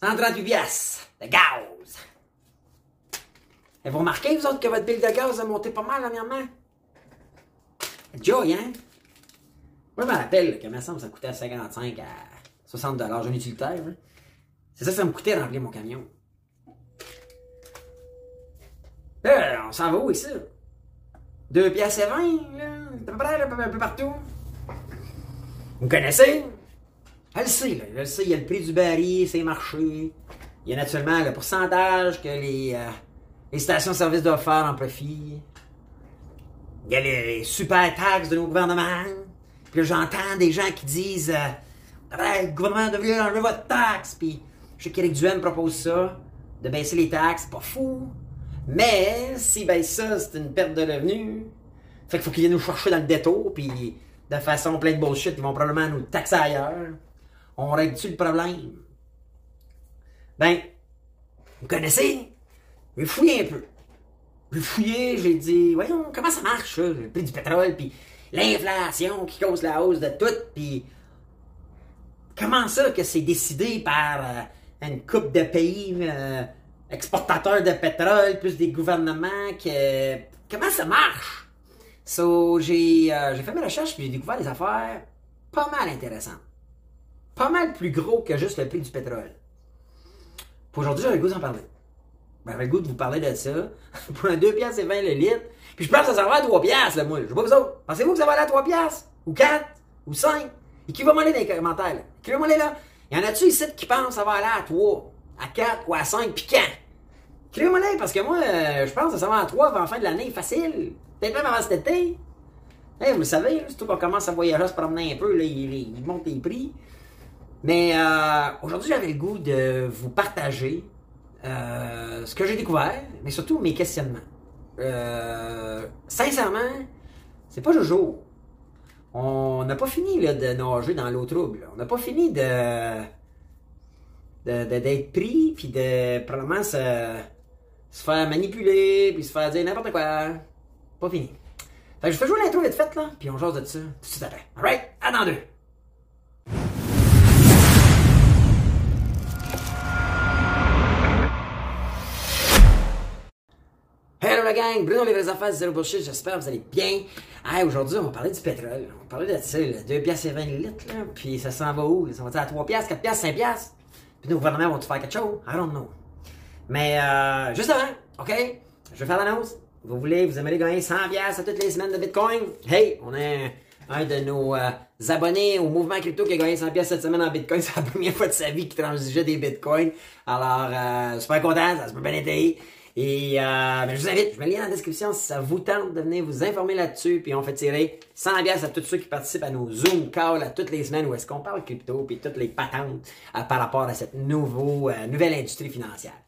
138 piastres de gaz. Et vous remarquez, vous autres, que votre bill de gaz a monté pas mal dernièrement? Joy, hein? Moi, je me rappelle que, me semble, ça coûtait 55 à 60 dollars, un utilitaire. hein? C'est ça que ça me coûtait remplir mon camion. Là, on s'en va où ici? 2 piastres et 20, là? C'est à peu près, là, un peu partout. Vous connaissez? Elle le sait. Elle le sait, il y a le prix du baril, c'est marché. Il y a naturellement le pourcentage que les, euh, stations-service doivent faire en profit. Il y a les super taxes de nos gouvernements. Puis j'entends des gens qui disent euh, Ouais, le gouvernement devrait enlever votre taxe. Puis je sais qu'Éric Duhem propose ça, de baisser les taxes. Pas fou. Mais si baisse ça, c'est une perte de revenus. Fait qu'il faut qu'ils viennent nous chercher dans le détour. Puis de façon pleine de bullshit, ils vont probablement nous taxer ailleurs. On règle-tu le problème? Ben, vous connaissez? J'ai fouillé un peu. J'ai fouillé, j'ai dit, voyons, comment ça marche, ça, le prix du pétrole, puis l'inflation qui cause la hausse de tout, puis comment ça que c'est décidé par euh, une coupe de pays euh, exportateurs de pétrole, plus des gouvernements, que comment ça marche? So, j'ai euh, j'ai fait mes recherches, puis j'ai découvert des affaires pas mal intéressantes. Pas mal plus gros que juste le prix du pétrole. Puis aujourd'hui, j'avais le goût d'en parler. Ben, j'avais le goût de vous parler de ça. Pour un 2 piastres et 20 le litre. Puis je pense que ça va à 3 piastres, là, moi. Je sais pas vous autres. Pensez-vous que ça va aller à 3 piastres? Ou 4? Ou 5? Écrivez-moi les dans les commentaires, là? Écrivez-moi les là? Y en a-tu ici qui pensent que ça va aller à 3, à 4 ou à 5, puis quand? Écrivez-moi les, parce que moi, euh, je pense que ça va à 3 avant la fin de l'année, facile. Peut-être même avant cet été. Hey, vous le savez, surtout qu'on commence à voyager, à se promener un peu, là, il, il- il monte les prix. Mais euh, aujourd'hui, j'avais le goût de vous partager euh, ce que j'ai découvert, mais surtout mes questionnements. Euh, sincèrement, c'est pas Jojo. On n'a pas fini là, de nager dans l'eau trouble. On n'a pas fini de- d'être pris, puis de probablement se, se faire manipuler, puis se faire dire n'importe quoi. Pas fini. Fait que je fais jouer l'intro vite faite, là, puis on jase de ça tout de suite après. Alright? À dans deux! Bruno les vraies affaires, zéro bullshit, j'espère que vous allez bien. Hey, aujourd'hui, on va parler du pétrole. On va parler de ça, là, 2 piastres et 20 litres, là, puis ça s'en va où? Ça va à 3 piastres, 4 piastres, 5 piastres? Puis nos gouvernements vont-tu faire quelque chose? I don't know. Mais, euh, juste avant, OK? Je vais faire l'annonce. Vous voulez, vous aimeriez gagner 100 piastres à toutes les semaines de Bitcoin? Hey, on a un de nos euh, abonnés au mouvement crypto qui a gagné 100 piastres cette semaine en Bitcoin. C'est la première fois de sa vie qu'il transigeait des Bitcoins. Alors, euh, super content, ça se peut bien été. Et euh, ben, je vous invite, je mets le lien dans la description si ça vous tente de venir vous informer là-dessus. Puis on fait tirer 100 piastres à tous ceux qui participent à nos Zoom calls à toutes les semaines où est-ce qu'on parle crypto puis toutes les patentes euh, par rapport à cette nouveau, euh, nouvelle industrie financière.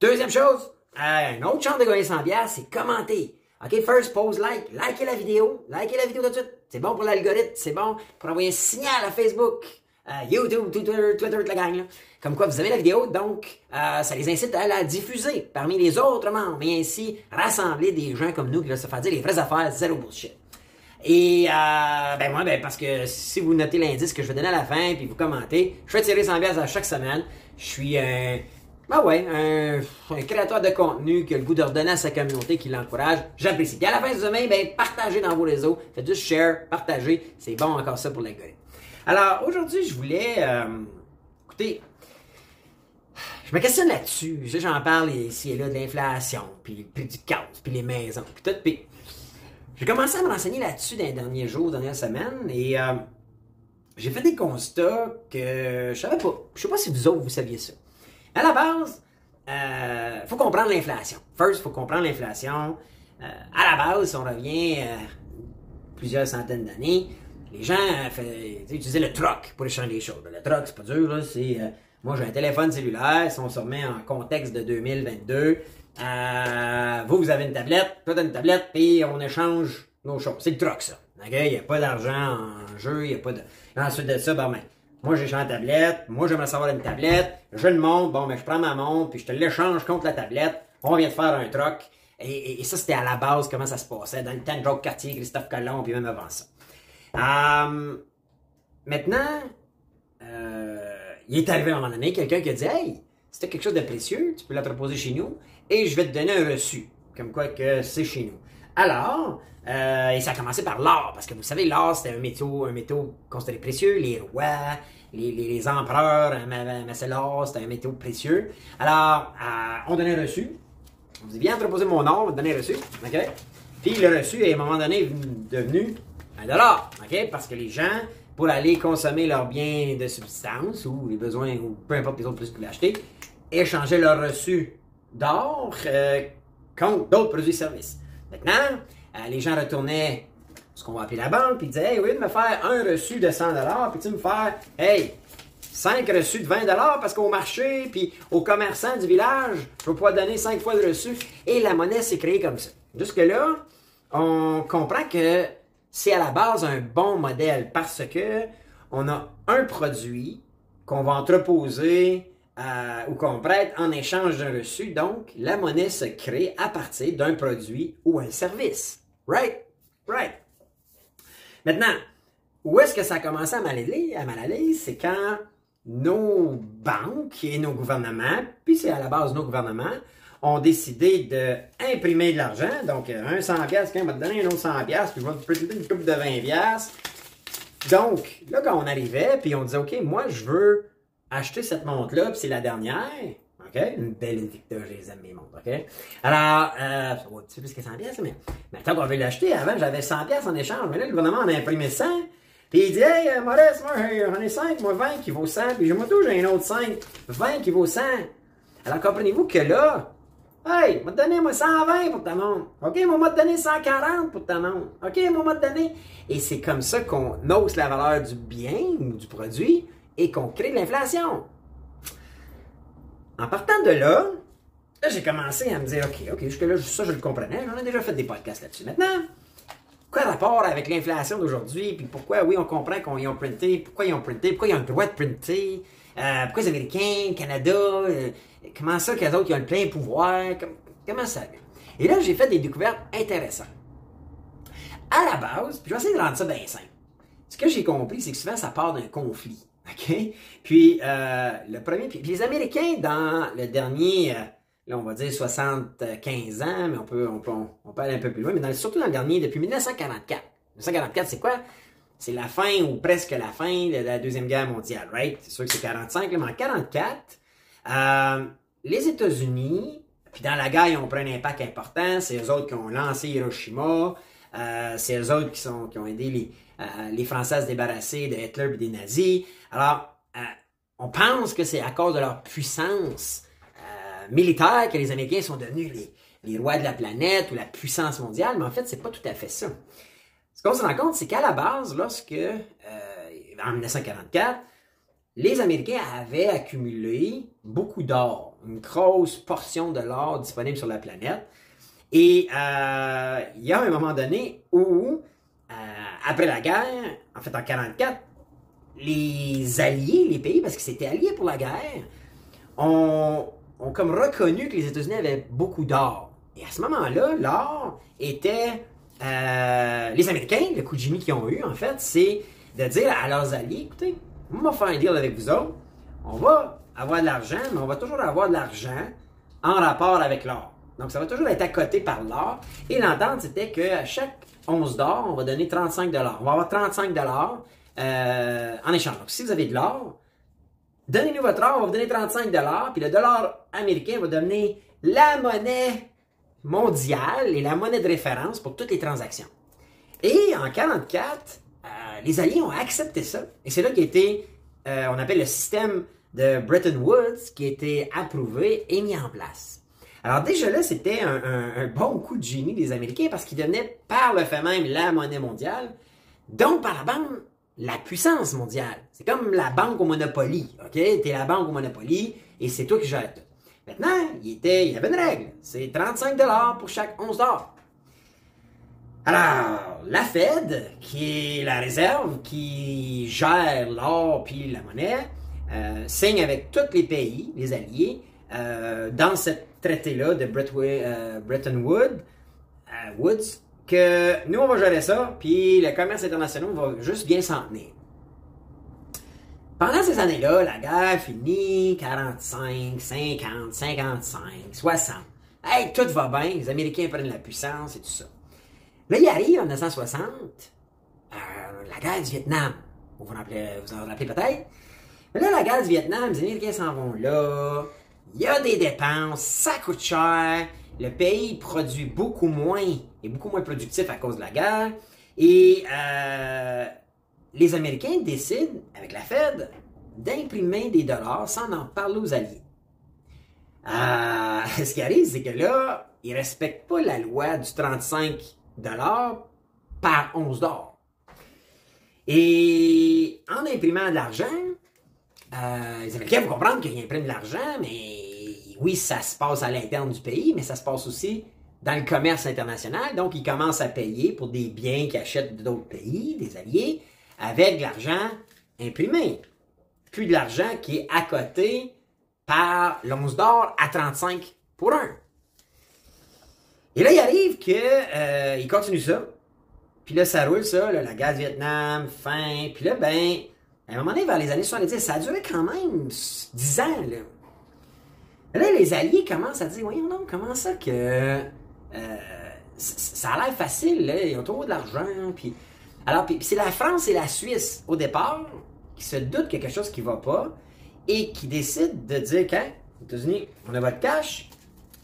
Deuxième chose, une autre chance de gagner 100 piastres, c'est commenter. OK, first, pose like, likez la vidéo, likez la vidéo tout de suite. C'est bon pour l'algorithme, c'est bon pour envoyer un signal à Facebook, euh, YouTube, Twitter, Twitter, toute la gang. Là. Comme quoi, vous aimez la vidéo, donc euh, ça les incite à la diffuser parmi les autres membres et ainsi rassembler des gens comme nous qui veulent se faire dire les vraies affaires, zéro bullshit. Et euh, ben moi, ben parce que si vous notez l'indice que je vais donner à la fin, puis vous commentez, je fais tirer 100 pièces à chaque semaine. Je suis un, ben ouais, un, créateur de contenu qui a le goût de redonner à sa communauté, qui l'encourage. J'apprécie. Puis à la fin de la semaine, ben partagez dans vos réseaux, faites juste share, partagez, c'est bon encore ça pour l'algorithme. Alors aujourd'hui, je voulais, euh, écoutez, je me questionne là-dessus. J'en parle ici et là de l'inflation, puis prix du gaz, puis les maisons, puis tout. Puis j'ai commencé à me renseigner là-dessus dans les derniers jours, dernières semaines, et euh, j'ai fait des constats que je savais pas. Je sais pas si vous autres, vous saviez ça. À la base, euh, faut comprendre l'inflation. First, faut comprendre l'inflation. Euh, à la base, on revient plusieurs centaines d'années, les gens euh, utilisaient le troc pour échanger les choses. Le troc, c'est pas dur, là. C'est, euh, moi, j'ai un téléphone cellulaire. Si on se remet en contexte de 2022, euh, vous, vous avez une tablette, toi, t'as une tablette, puis on échange nos choses. C'est le troc, ça. Il n'y a pas d'argent en jeu, il n'y a pas de... Ensuite de ça, ben, ben, moi, j'ai la tablette, moi, j'aimerais savoir une tablette, je une montre, bon, ben, je prends ma montre, puis je te l'échange contre la tablette, on vient de faire un troc. Et, et- et ça, c'était à la base comment ça se passait, dans le temps de Jacques Cartier, Christophe Colomb, puis même avant ça. Euh, maintenant, euh, il est arrivé à un moment donné quelqu'un qui a dit Hey, tu quelque chose de précieux, tu peux l'entreposer chez nous et je vais te donner un reçu. Comme quoi que c'est chez nous. Alors, euh, et ça a commencé par l'or, parce que vous savez, l'or, c'était un métaux, un considéré précieux. Les rois, les, empereurs c'est l'or, c'était un métaux précieux. Alors, on donnait un reçu. On dit, viens entreposer mon or, on va te donner un reçu. OK? Puis le reçu, est à un moment donné, devenu dollar. Parce que les gens, pour aller consommer leurs biens de subsistance ou les besoins, ou peu importe les autres plus qu'ils l'acheter, échangeaient leur reçu d'or euh, contre d'autres produits et services. Maintenant, euh, les gens retournaient ce qu'on va appeler la banque, puis disaient, hey, lieu de me faire un reçu de 100 puis tu me faire, hey, 5 reçus de 20 parce qu'au marché, puis aux commerçants du village, je vais pouvoir donner 5 fois de reçu. Et la monnaie s'est créée comme ça. Jusque-là, on comprend que c'est à la base un bon modèle parce que on a un produit qu'on va entreposer euh, ou qu'on prête en échange d'un reçu. Donc, la monnaie se crée à partir d'un produit ou un service. Right? Right. Maintenant, où est-ce que ça a commencé à mal aller? À mal aller, c'est quand nos banques et nos gouvernements, puis c'est à la base nos gouvernements, ont décidé d'imprimer de l'argent. Donc, un 100 pièces, on va te donner un autre 100 pièces, puis je vais te prêter une coupe de 20 pièces. Donc, là, quand on arrivait, puis on disait, OK, moi, je veux acheter cette montre-là, puis c'est la dernière. OK? Une belle Invicta, je les aime, mes montres. OK? Alors, euh, ça va plus que 100 pièces, mais, mais tant qu'on veut l'acheter, avant, j'avais 100 pièces en échange. Mais là, le gouvernement en a imprimé 100. Puis il dit, hey, euh, Maurice, moi, j'en ai 5, moi 20 qui vaut 100. Puis j'ai moi j'ai un autre 5, 20 qui vaut 100. Alors, comprenez-vous que là, Hey, m'a donné moi 120 pour ta montre. OK, m'a donné 140 pour ta montre. OK, m'a donné. Et c'est comme ça qu'on hausse la valeur du bien ou du produit et qu'on crée de l'inflation. En partant de là, là j'ai commencé à me dire, OK, OK, jusque-là, ça, je le comprenais. J'en ai déjà fait des podcasts là-dessus. Maintenant, quoi rapport avec l'inflation d'aujourd'hui? Puis pourquoi, oui, on comprend qu'ils ont printé. Pourquoi ils ont printé? Pourquoi ils ont le droit de printer? Euh, pourquoi les Américains, le Canada, euh, comment ça qu'eux autres, ils ont le plein pouvoir? comment ça Et là, j'ai fait des découvertes intéressantes. À la base, puis je vais essayer de rendre ça bien simple. Ce que j'ai compris, c'est que souvent, ça part d'un conflit. OK? Puis, euh, le premier. Puis, les Américains, dans le dernier, euh, là, on va dire 75 ans, mais on peut, on peut, on, peut aller un peu plus loin, mais surtout dans le dernier, depuis 1944. 1944, c'est quoi? C'est la fin ou presque la fin de la Deuxième Guerre mondiale, right? C'est sûr que c'est 45, mais en 1944, euh, les États-Unis, puis dans la guerre, ils ont pris un impact important. C'est eux autres qui ont lancé Hiroshima. c'est eux autres qui, sont, qui ont aidé les, euh, les Français à se débarrasser de Hitler et des nazis. Alors, euh, on pense que c'est à cause de leur puissance euh, militaire que les Américains sont devenus les, rois de la planète ou la puissance mondiale, mais en fait, c'est pas tout à fait ça. Ce qu'on se rend compte, c'est qu'à la base, lorsque, en 1944, les Américains avaient accumulé beaucoup d'or, une grosse portion de l'or disponible sur la planète. Et il y a un moment donné où après la guerre, en fait en 1944, les alliés, les pays, parce que c'était alliés pour la guerre, ont, comme reconnu que les États-Unis avaient beaucoup d'or. Et à ce moment-là, l'or était... Euh, les Américains, le coup de Jimmy qu'ils ont eu, en fait, c'est de dire à leurs alliés, écoutez, on va faire un deal avec vous autres, on va avoir de l'argent, mais on va toujours avoir de l'argent en rapport avec l'or. Donc, ça va toujours être à côté par l'or. Et l'entente, c'était qu'à chaque 11 d'or, on va donner 35 dollars. On va avoir 35 dollars euh, en échange. Donc, si vous avez de l'or, donnez-nous votre or, on va vous donner 35 dollars, puis le dollar américain va devenir la monnaie mondiale et la monnaie de référence pour toutes les transactions. Et en 1944, euh, les Alliés ont accepté ça. Et c'est là qu'a été, euh, on appelle le système de Bretton Woods, qui a été approuvé et mis en place. Alors déjà là, c'était un, bon coup de génie des Américains parce qu'ils devenaient par le fait même la monnaie mondiale, donc par la banque la puissance mondiale. C'est comme la banque au Monopoly, ok? T'es la banque au Monopoly et c'est toi qui gères tout. Maintenant, il, y avait une règle. C'est 35 dollars pour chaque 11 dollars. Alors, la Fed, qui est la réserve qui gère l'or puis la monnaie, euh, signe avec tous les pays, les alliés, euh, dans ce traité-là de euh, Bretton Woods, Woods, que nous, on va gérer ça, puis le commerce international va juste bien s'en tenir. Pendant ces années-là, la guerre finit 45, 50, 55, 60. Hey, tout va bien, les Américains prennent la puissance et tout ça. Là, il arrive en 1960, euh, la guerre du Vietnam. Vous vous, vous en rappelez peut-être? Mais là, la guerre du Vietnam, les Américains s'en vont là. Il y a des dépenses, ça coûte cher. Le pays produit beaucoup moins, et beaucoup moins productif à cause de la guerre. Et euh, les Américains décident, avec la Fed, d'imprimer des dollars sans en parler aux alliés. Euh, ce qui arrive, c'est que là, ils respectent pas la loi du 35 dollars par 11 dollars. Et en imprimant de l'argent, euh, les Américains vont comprendre qu'ils impriment de l'argent, mais oui, ça se passe à l'interne du pays, mais ça se passe aussi dans le commerce international. Donc, ils commencent à payer pour des biens qu'ils achètent d'autres pays, des alliés, avec de l'argent imprimé. Puis de l'argent qui est à côté par l'once d'or à 35 pour un. Et là, il arrive qu'il euh, continue ça. Puis là, ça roule, ça, la guerre du Vietnam, fin. Puis là, ben, à un moment donné, vers les années 70, ça a duré quand même 10 ans, là. Là, les Alliés commencent à dire, voyons donc, comment ça que... Euh, ça a l'air facile, là, ils ont trop de l'argent, puis... Alors, c'est la France et la Suisse, au départ, qui se doutent quelque chose qui va pas, et qui décident de dire qu'aux États-Unis, on a votre cash,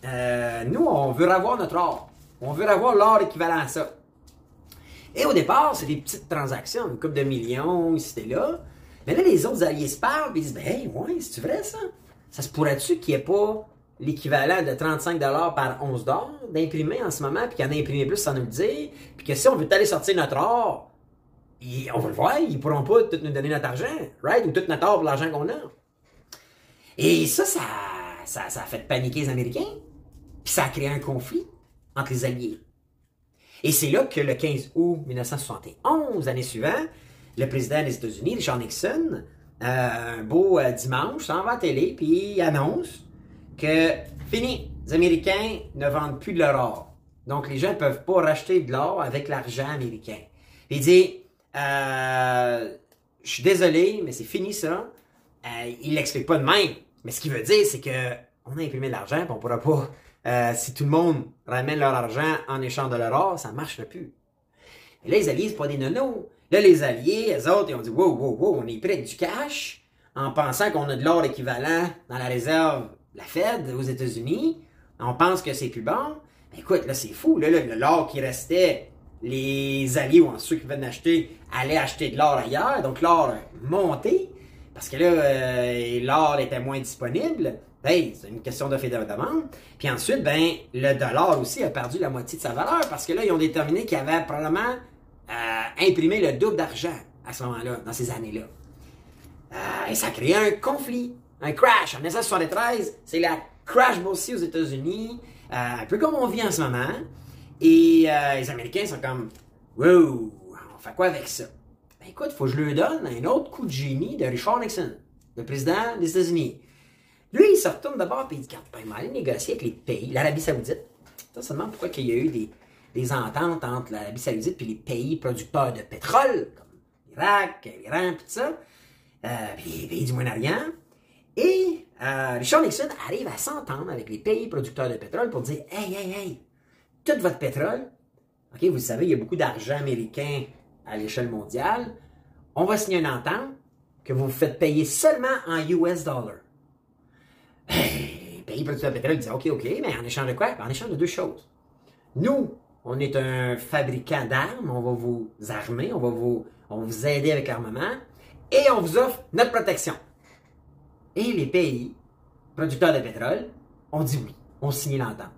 euh, nous, on veut avoir notre or. On veut avoir l'or équivalent à ça. Et au départ, c'est des petites transactions, une coupe de millions, et là. Mais là, les autres alliés se parlent et disent ben, Hey, ouais, c'est vrai ça Ça se pourrait-tu qu'il n'y ait pas l'équivalent de 35 par 11 d'imprimer en ce moment, puis qu'il y en a imprimé plus sans nous le dire, puis que si on veut aller sortir notre or, on va le voir, ils pourront pas tout nous donner notre argent, right? Ou tout notre or pour l'argent qu'on a. Et ça, ça, ça, ça a fait paniquer les Américains, puis ça a créé un conflit entre les alliés. Et c'est là que le 15 août 1971, l'année suivante, le président des États-Unis, Richard Nixon, euh, un beau euh, dimanche, s'en va à la télé, puis il annonce que fini, les Américains ne vendent plus de leur or. Donc les gens ne peuvent pas racheter de l'or avec l'argent américain. Il dit, euh, je suis désolé, mais c'est fini ça. il l'explique pas de même. Mais ce qu'il veut dire, c'est que on a imprimé de l'argent, on pourra pas euh, si tout le monde ramène leur argent en échange de leur or, ça ne marchera plus. là, les alliés, c'est pas des nonos. Là, les alliés, les autres, ils ont dit Wow, wow, wow, on est prêt du cash en pensant qu'on a de l'or équivalent dans la réserve la Fed aux États-Unis. On pense que c'est plus bon. Écoute, là, c'est fou. Là, l'or qui restait, les alliés ou ceux qui venaient d'acheter allaient acheter de l'or ailleurs. Donc, l'or monté parce que là, euh, l'or était moins disponible. Ben, c'est une question de fait de demande. Puis ensuite, ben, le dollar aussi a perdu la moitié de sa valeur parce que là, ils ont déterminé qu'il avait probablement euh, imprimé le double d'argent à ce moment-là, dans ces années-là. Euh, et ça a créé un conflit, un crash. En 1973, c'est la crash boursier aux États-Unis, euh, un peu comme on vit en ce moment. Et les Américains sont comme, wow, on fait quoi avec ça? Ben écoute, faut que je lui donne un autre coup de génie de Richard Nixon, le président des États-Unis. Lui, il se retourne d'abord et il dit, ben, il aller négocier avec les pays, l'Arabie Saoudite. Ça seulement pourquoi il y a eu des, des ententes entre l'Arabie Saoudite et les pays producteurs de pétrole, comme l'Irak, l'Iran, tout ça, euh, puis les pays du Moyen-Orient. Et euh, Richard Nixon arrive à s'entendre avec les pays producteurs de pétrole pour dire Hey, hey, hey, tout votre pétrole, OK, vous savez, il y a beaucoup d'argent américain à l'échelle mondiale. On va signer une entente que vous vous faites payer seulement en US dollars. Les pays producteurs de pétrole disent OK, OK, mais en échange de quoi? En échange de deux choses. Nous, on est un fabricant d'armes, on va vous armer, on va vous, on va vous aider avec l'armement, et on vous offre notre protection. Et les pays producteurs de pétrole ont dit oui, ont signé l'entente.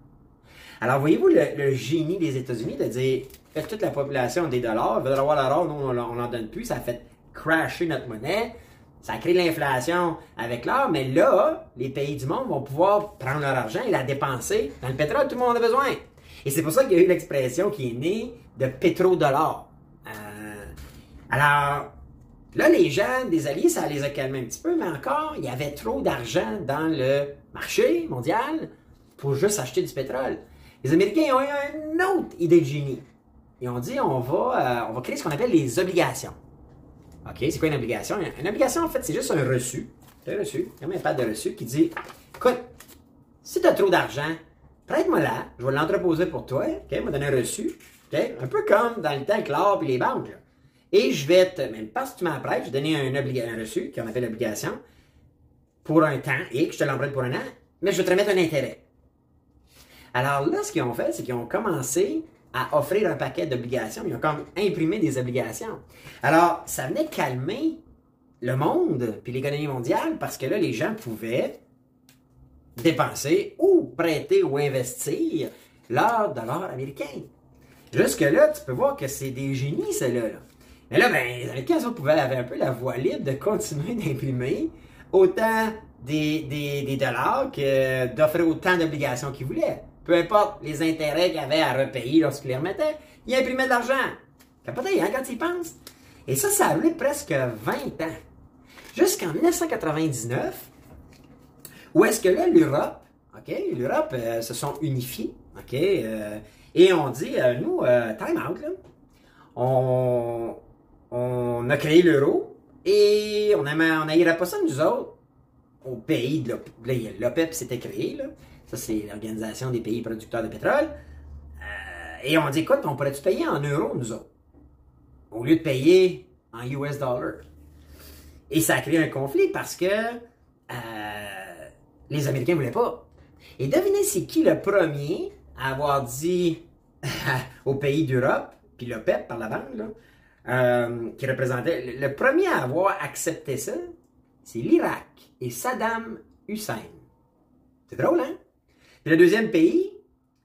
Alors, voyez-vous le, génie des États-Unis de dire toute la population des dollars, veut avoir l'or, nous, on n'en donne plus, ça a fait crasher notre monnaie. Ça crée l'inflation avec l'or, mais là, les pays du monde vont pouvoir prendre leur argent et la dépenser dans le pétrole. Tout le monde a besoin. Et c'est pour ça qu'il y a eu l'expression qui est née de pétrodollar. Euh, alors, là, les gens des alliés, ça les a calmés un petit peu, mais encore, il y avait trop d'argent dans le marché mondial pour juste acheter du pétrole. Les Américains ont eu une autre idée de génie. Ils ont dit, on va, euh, on va créer ce qu'on appelle les obligations. OK, c'est quoi une obligation? Une obligation, en fait, c'est juste un reçu. Un reçu, comme un pad de reçu qui dit Écoute, si tu as trop d'argent, prête-moi là, je vais l'entreposer pour toi, OK, me donner un reçu. OK? Un peu comme dans le temps avec l'or et les banques. Et je vais te, même pas si tu m'apprêtes, je vais donner un, un reçu, qu'on appelle l'obligation, pour un temps, et que je te l'emprunte pour un an, mais je vais te remettre un intérêt. Alors là, ce qu'ils ont fait, c'est qu'ils ont commencé à offrir un paquet d'obligations. Ils ont comme imprimé des obligations. Alors, ça venait calmer le monde puis l'économie mondiale parce que là, les gens pouvaient dépenser ou prêter ou investir leur dollar américain. Jusque-là, tu peux voir que c'est des génies, ceux-là. là. Mais là, ben, eux autres, pouvaient avoir un peu la voie libre de continuer d'imprimer autant des, des, dollars que d'offrir autant d'obligations qu'ils voulaient. Peu importe les intérêts qu'ils avaient à repayer lorsqu'ils les remettaient, ils imprimaient de l'argent. Capoté, hein, quand ils pensent. Et ça, ça a duré presque 20 ans. Jusqu'en 1999, où est-ce que là, l'Europe, OK, l'Europe euh, se sont unifiés, OK, euh, et on dit, euh, nous, time out, là, on, on a créé l'euro, et on n'aillerait pas ça, nous autres, au pays de l'OPEP s'était créé, là. ça c'est l'Organisation des pays producteurs de pétrole, Euh, et on dit, écoute, on pourrait-tu payer en euros, nous autres, au lieu de payer en US dollars? Et ça a créé un conflit parce que euh, les Américains ne voulaient pas. Et devinez c'est qui le premier à avoir dit aux pays d'Europe, puis l'OPEP par la bande, là, euh, qui représentait. Le, premier à avoir accepté ça, c'est l'Irak et Saddam Hussein. C'est drôle, hein? Puis le deuxième pays,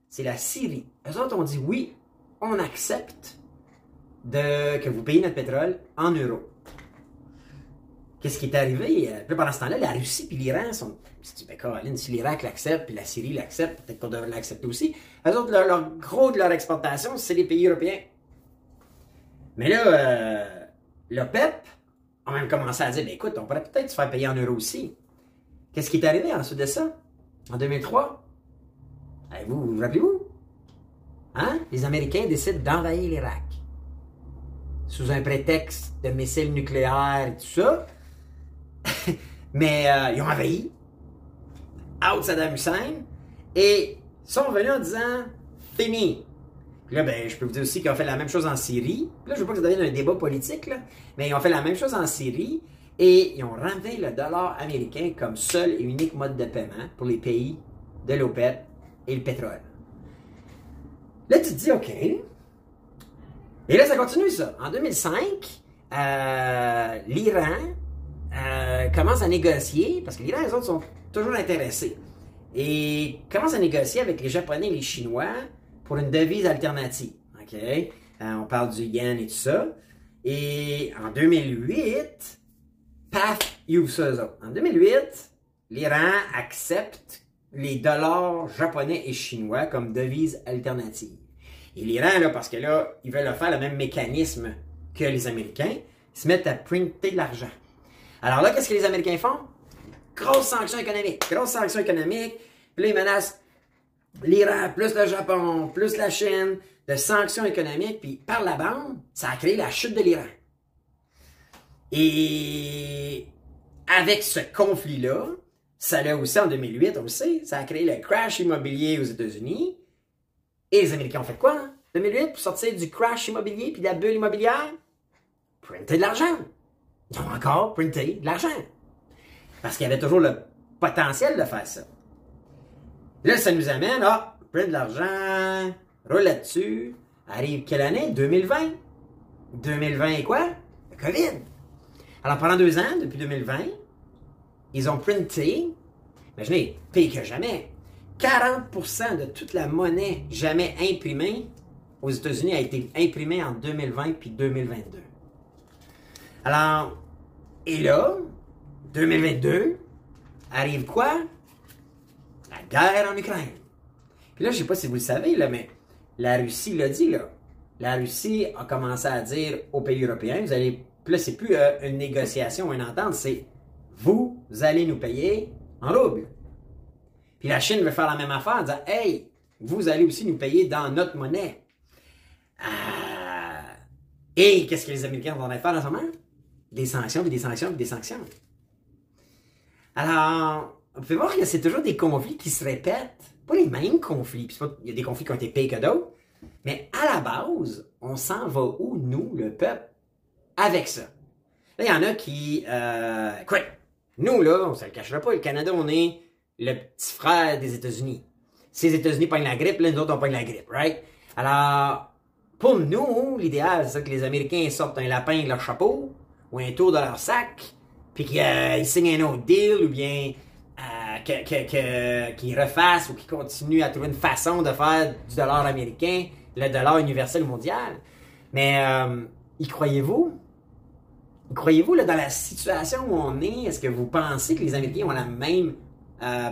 c'est la Syrie. Eux autres ont dit oui, on accepte de, que vous payez notre pétrole en euros. Qu'est-ce qui est arrivé? Euh, Puis pendant ce temps-là, la Russie et l'Iran sont. Si, ben, si l'Irak l'accepte, puis la Syrie l'accepte, peut-être qu'on devrait l'accepter aussi. Eux autres, leur, leur gros de leur exportation, c'est les pays européens. Mais là, euh, l'OPEP a même commencé à dire ben, écoute, on pourrait peut-être se faire payer en euros aussi. Qu'est-ce qui est arrivé ensuite de ça? En 2003? Eh, vous, vous rappelez-vous? Hein? Les Américains décident d'envahir l'Irak. Sous un prétexte de missiles nucléaires et tout ça. Mais euh, ils ont envahi. Out Saddam Hussein. Et sont venus en disant fini. Là, ben, je peux vous dire aussi qu'ils ont fait la même chose en Syrie. Là, je veux pas que ça devienne un débat politique, là, mais ils ont fait la même chose en Syrie et ils ont ramené le dollar américain comme seul et unique mode de paiement pour les pays de l'OPEP et le pétrole. Là, tu te dis, OK. Et là, ça continue, ça. En 2005, euh, l'Iran euh, commence à négocier, parce que l'Iran, les autres sont toujours intéressés, et commence à négocier avec les Japonais et les Chinois pour une devise alternative. OK? Euh, on parle du yen et tout ça. Et en 2008, paf, ils ouvrent ça. En 2008, l'Iran accepte les dollars japonais et chinois comme devise alternative. Et l'Iran, parce que là, ils veulent faire le même mécanisme que les Américains, ils se mettent à printer de l'argent. Alors là, qu'est-ce que les Américains font? Grosse sanction économique. Grosse sanction économique. Puis là, menacent l'Iran, plus le Japon, plus la Chine, de sanctions économiques, puis par la bande, ça a créé la chute de l'Iran. Et avec ce conflit-là, ça l'a aussi en 2008, on le sait, ça a créé le crash immobilier aux États-Unis. Et les Américains ont fait quoi? En 2008, pour sortir du crash immobilier puis de la bulle immobilière? Printer de l'argent. Ils encore printé de l'argent. Parce qu'il y avait toujours le potentiel de faire ça. Là, ça nous amène à prendre de l'argent, roule là-dessus. Arrive quelle année? 2020. 2020 et quoi? Le COVID. Alors, pendant deux ans, depuis 2020, ils ont printé, imaginez, pire que jamais, 40% de toute la monnaie jamais imprimée aux États-Unis a été imprimée en 2020 puis 2022. Alors, et là, 2022, arrive quoi? Guerre en Ukraine. Puis là, je sais pas si vous le savez, mais la Russie l'a dit, là. La Russie a commencé à dire aux pays européens, vous allez, là, c'est plus euh, une négociation, une entente, c'est vous allez nous payer en rouble. Puis la Chine veut faire la même affaire en disant, hey, vous allez aussi nous payer dans notre monnaie. Ah. Et qu'est-ce que les Américains vont faire en ce moment? des sanctions, puis des sanctions, puis des sanctions. Alors, on peut voir que c'est toujours des conflits qui se répètent. Pas les mêmes conflits. Il y a des conflits qui ont été payés que d'autres. Mais à la base, on s'en va où, nous, le peuple, avec ça? Là, il y en a qui... Euh, quoi? Nous, là, on se le cachera pas, le Canada, on est le petit frère des États-Unis. Si les États-Unis pognent la grippe, là, nous autres, on pogne la grippe, right? Alors, pour nous, l'idéal, c'est que les Américains sortent un lapin de leur chapeau, ou un tour de leur sac, puis qu'ils signent un autre deal, ou bien euh, qu'ils refassent ou qu'ils continuent à trouver une façon de faire du dollar américain, le dollar universel mondial. Mais euh, y croyez-vous? Croyez-vous, dans la situation où on est, est-ce que vous pensez que les Américains ont la même euh,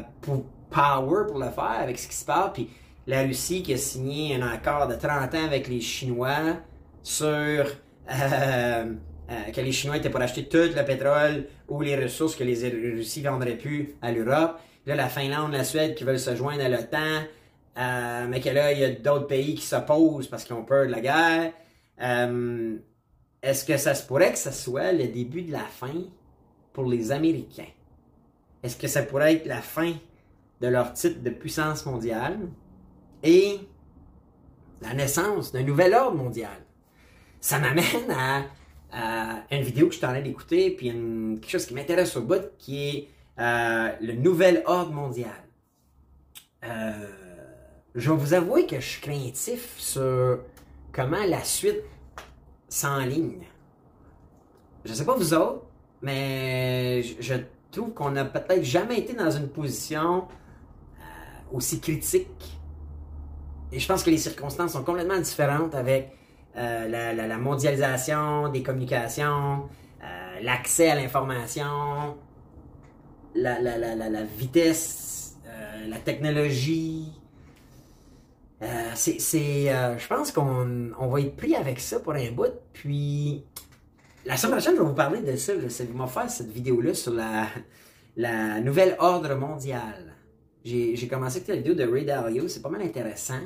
power pour le faire avec ce qui se passe? Puis la Russie qui a signé un accord de 30 ans avec les Chinois sur euh, euh, que les Chinois étaient pour acheter tout le pétrole ou les ressources que les Russes vendraient plus à l'Europe. Là, la Finlande, la Suède qui veulent se joindre à l'OTAN, euh, mais que là, il y a d'autres pays qui s'opposent parce qu'ils ont peur de la guerre. Est-ce que ça pourrait que ce soit le début de la fin pour les Américains? Est-ce que ça pourrait être la fin de leur titre de puissance mondiale et la naissance d'un nouvel ordre mondial? Ça m'amène à, une vidéo que je suis en train d'écouter, puis quelque chose qui m'intéresse au bout, qui est euh, le nouvel ordre mondial. Euh, je vais vous avouer que je suis craintif sur comment la suite ligne. Je sais pas vous autres, mais je, trouve qu'on n'a peut-être jamais été dans une position euh, aussi critique. Et je pense que les circonstances sont complètement différentes avec euh, la, mondialisation des communications, euh, l'accès à l'information, la, vitesse, la technologie, euh, c'est, euh, je pense qu'on on va être pris avec ça pour un bout. Puis, la semaine prochaine, je vais vous parler de ça. Je vais faire cette vidéo-là sur la, la nouvelle ordre mondiale. J'ai, commencé avec la vidéo de Ray Dalio. C'est pas mal intéressant.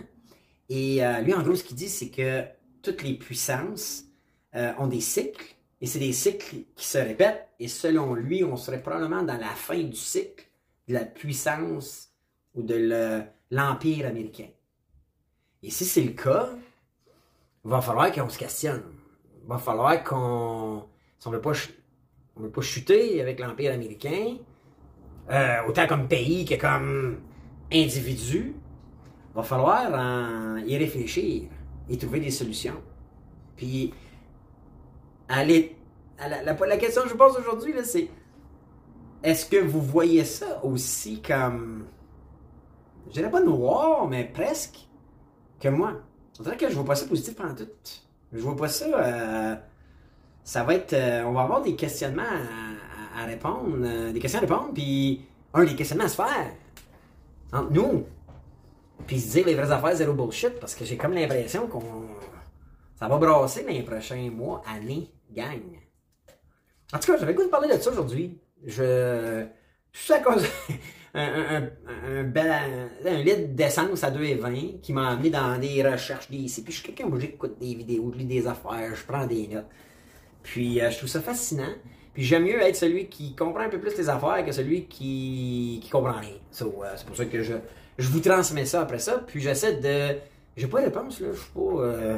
Et euh, lui, en gros, ce qu'il dit, c'est que toutes les puissances ont des cycles. Et c'est des cycles qui se répètent. Et selon lui, on serait probablement dans la fin du cycle de la puissance ou de l'Empire américain. Et si c'est le cas, il va falloir qu'on se questionne. Il va falloir qu'on. Si on veut, veut pas chuter avec l'Empire américain, euh, autant comme pays que comme individu, il va falloir y réfléchir et trouver des solutions. Puis, aller, la, la, question que je pose aujourd'hui, c'est est-ce que vous voyez ça aussi comme, je dirais pas noir, mais presque, que moi? On dirait que je vois pas ça positif pendant tout. Je vois pas ça. Euh, ça va être. Euh, on va avoir des questionnements à, répondre, euh, des questions à répondre, puis un des questionnements à se faire entre nous. Puis se dire les vraies affaires, zéro bullshit, parce que j'ai comme l'impression qu'on. Ça va brasser les prochains mois, années, gang. En tout cas, j'avais goût de parler de ça aujourd'hui. Je. Je suis à cause un, un, bel, un litre d'essence à 2,20 qui m'a amené dans des recherches Puis je suis quelqu'un où j'écoute des vidéos, je lis des affaires, je prends des notes. Puis euh, je trouve ça fascinant. Puis j'aime mieux être celui qui comprend un peu plus les affaires que celui qui, qui comprend rien. Euh, c'est pour ça que je, je vous transmets ça après ça. Puis j'essaie de. J'ai pas de réponse, là. Je suis pas. Euh,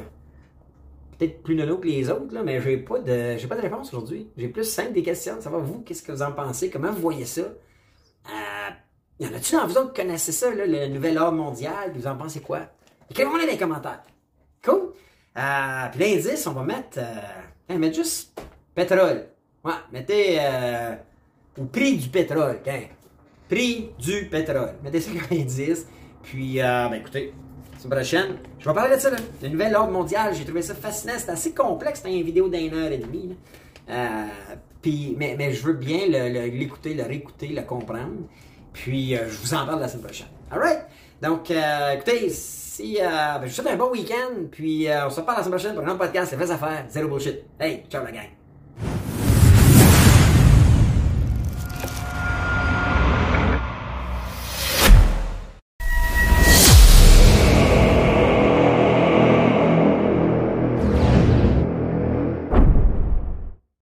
peut-être plus nono que les autres, là, mais j'ai pas de. J'ai pas de réponse aujourd'hui. J'ai plus simple des questions. Ça va vous, qu'est-ce que vous en pensez? Comment vous voyez ça? Y en a-tu dans vous autres qui connaissez ça, là, le nouvel ordre mondial? Vous en pensez quoi? Écrivez-moi dans les commentaires. Cool? Euh, puis l'indice, on va mettre. Euh, mettre juste pétrole. Ouais, mettez. Euh, au prix du pétrole. Tiens. Prix du pétrole. Mettez ça comme indice. Puis, euh, ben écoutez, semaine prochaine, je vais parler de ça, là. Le nouvel ordre mondial. J'ai trouvé ça fascinant. C'est assez complexe. C'était une vidéo d'une heure et demie. Euh, puis, mais, mais je veux bien l'écouter, le, réécouter, le comprendre. Puis, euh, je vous en parle la semaine prochaine. Alright? Donc, euh, écoutez, si, ben, je vous souhaite un bon week-end. Puis, on se reparle la semaine prochaine pour un autre podcast. C'est fait affaire. Zéro bullshit. Hey, ciao la gang.